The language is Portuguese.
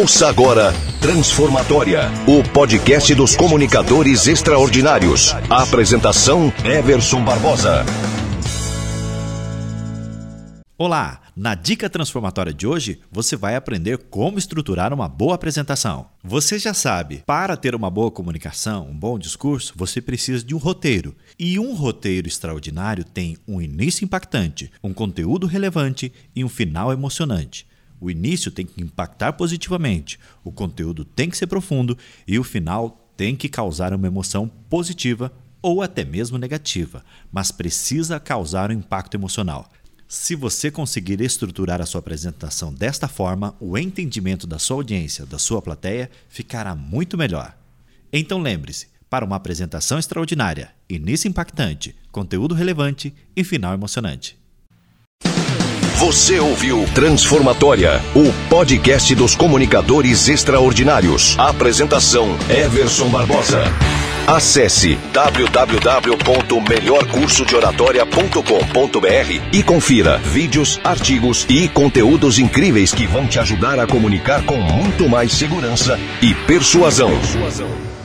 Ouça agora Transformatória, o podcast dos comunicadores extraordinários. A apresentação Everson Barbosa. Olá, na dica transformatória de hoje você vai aprender como estruturar uma boa apresentação. Você já sabe, para ter uma boa comunicação, um bom discurso, você precisa de um roteiro. E um roteiro extraordinário tem um início impactante, um conteúdo relevante e um final emocionante. O início tem que impactar positivamente, o conteúdo tem que ser profundo e o final tem que causar uma emoção positiva ou até mesmo negativa, mas precisa causar um impacto emocional. Se você conseguir estruturar a sua apresentação desta forma, o entendimento da sua audiência, da sua plateia, ficará muito melhor. Então lembre-se: para uma apresentação extraordinária, início impactante, conteúdo relevante e final emocionante. Você ouviu Transformatória, o podcast dos comunicadores extraordinários. Apresentação: Everson Barbosa. Acesse www.melhorcursodeoratoria.com.br e confira vídeos, artigos e conteúdos incríveis que vão te ajudar a comunicar com muito mais segurança e persuasão. persuasão.